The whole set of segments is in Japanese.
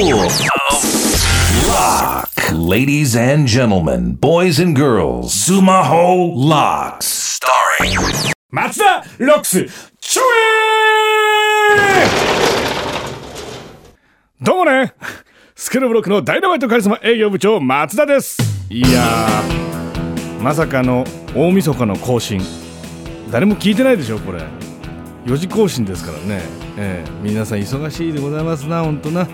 Lock. Ladies and gentlemen, boys and girls, Sumaho Locks. Starring 松田ロックスちょえどうもね。スクールブロックのダイナマイトカリスマ営業部長松田です。いやーまさかの大晦日の更新。誰も聞いてないでしょこれ。4時更新ですからね、ええ皆さん忙しいでございますな本当な。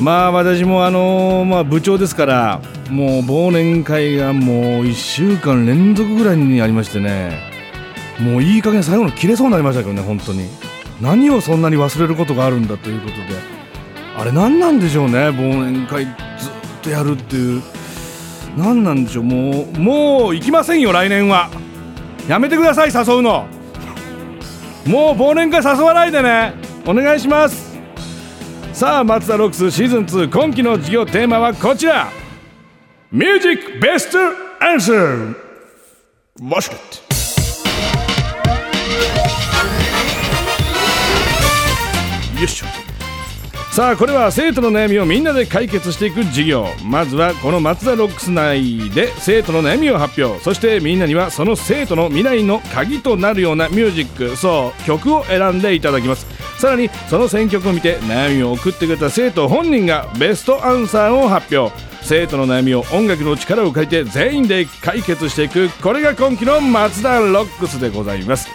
まあ私もあのまあ部長ですからもう忘年会がもう1週間連続ぐらいにありましてねもういい加減最後の切れそうになりましたけどね本当に。何をそんなに忘れることがあるんだということで。あれ何なんでしょうね忘年会ずっとやるっていう。何なんでしょう。もうもう行きませんよ来年は。やめてください誘うの。もう忘年会誘わないでね。お願いします。さあ松田ロックスシーズン2今期の授業テーマはこちら。ミュージックベストアンサーウォシュレットよいしょ。さあこれは生徒の悩みをみんなで解決していく授業。まずはこの松田ロックス内で生徒の悩みを発表。そしてみんなにはその生徒の未来の鍵となるようなミュージック。そう曲を選んでいただきます。さらにその選曲を見て悩みを送ってくれた生徒本人がベストアンサーを発表。生徒の悩みを音楽の力を借りて全員で解決していくこれが今期の松田ロックスでございます。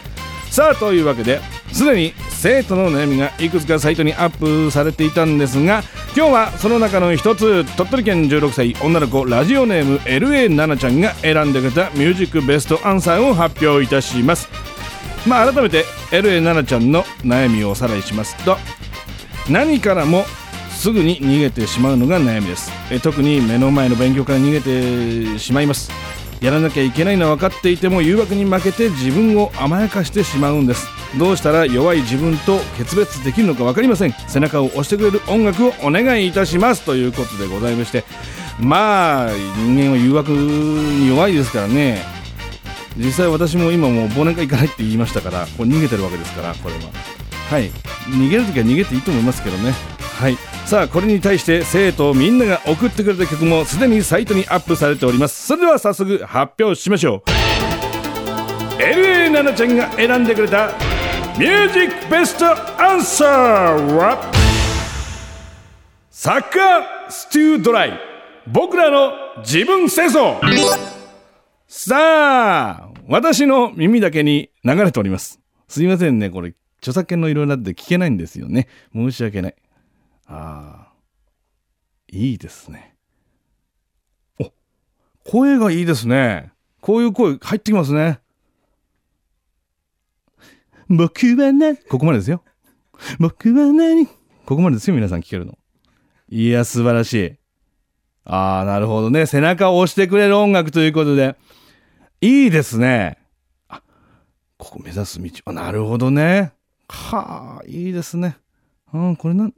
さあというわけですでに生徒の悩みがいくつかサイトにアップされていたんですが今日はその中の一つ鳥取県16歳女の子ラジオネーム LA 奈々ちゃんが選んでくれたミュージックベストアンサーを発表いたします。まあ改めて LA 奈々ちゃんの悩みをおさらいします。と何からもすぐに逃げてしまうのが悩みです。え特に目の前の勉強から逃げてしまいます。やらなきゃいけないのは分かっていても誘惑に負けて自分を甘やかしてしまうんです。どうしたら弱い自分と決別できるのか分かりません。背中を押してくれる音楽をお願いいたします。ということでございまして。まあ人間は誘惑に弱いですからね。実際私も今もう忘年会行かないって言いましたからこれ逃げてるわけですからこれは。はい。逃げるときは逃げていいと思いますけどね。はい。さあこれに対して生徒みんなが送ってくれた曲もすでにサイトにアップされております。それでは早速発表しましょう。LA 奈々ちゃんが選んでくれたミュージックベストアンサーはサッカーステュードライ。僕らの自分戦争さあ私の耳だけに流れております。すいませんねこれ著作権の色々あって聞けないんですよね。申し訳ない。ああいいですね。お声がいいですね。こういう声入ってきますね。僕はね、ここまでですよ。僕は何ここまでですよ、皆さん聞けるの。いや、素晴らしい。ああ、なるほどね。背中を押してくれる音楽ということで。いいですね。あ、ここ目指す道。あ、なるほどね。はあ、いいですね。うん、これな、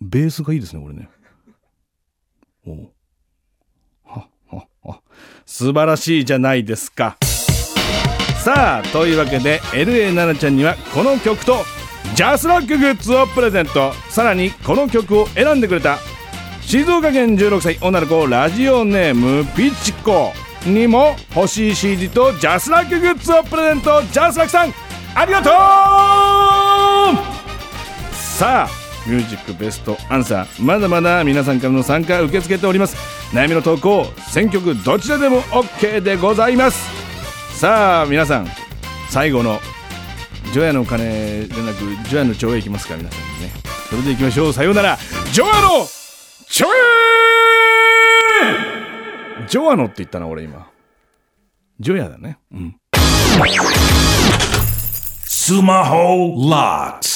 ベースがいいですね、これね。おは、は、は。素晴らしいじゃないですか。さあというわけで LA 奈々ちゃんにはこの曲とJASRAC グッズをプレゼントさらにこの曲を選んでくれた静岡県16歳女の子ラジオネームピチコ。にも欲しい CD と JASRAC グッズをプレゼント JASRAC さん。ありがとう！さあミュージックベストアンサー。まだまだ皆さんからの参加受け付けております。悩みの投稿選曲どちらでも OK でございます。さあ皆さん最後の除夜の鐘でなく除夜の蝶へ行きますか皆さんね。それで行きましょう。さようなら。除夜のョジョアノって言ったな、俺今。ジョヤだね。うん。スマホラッツ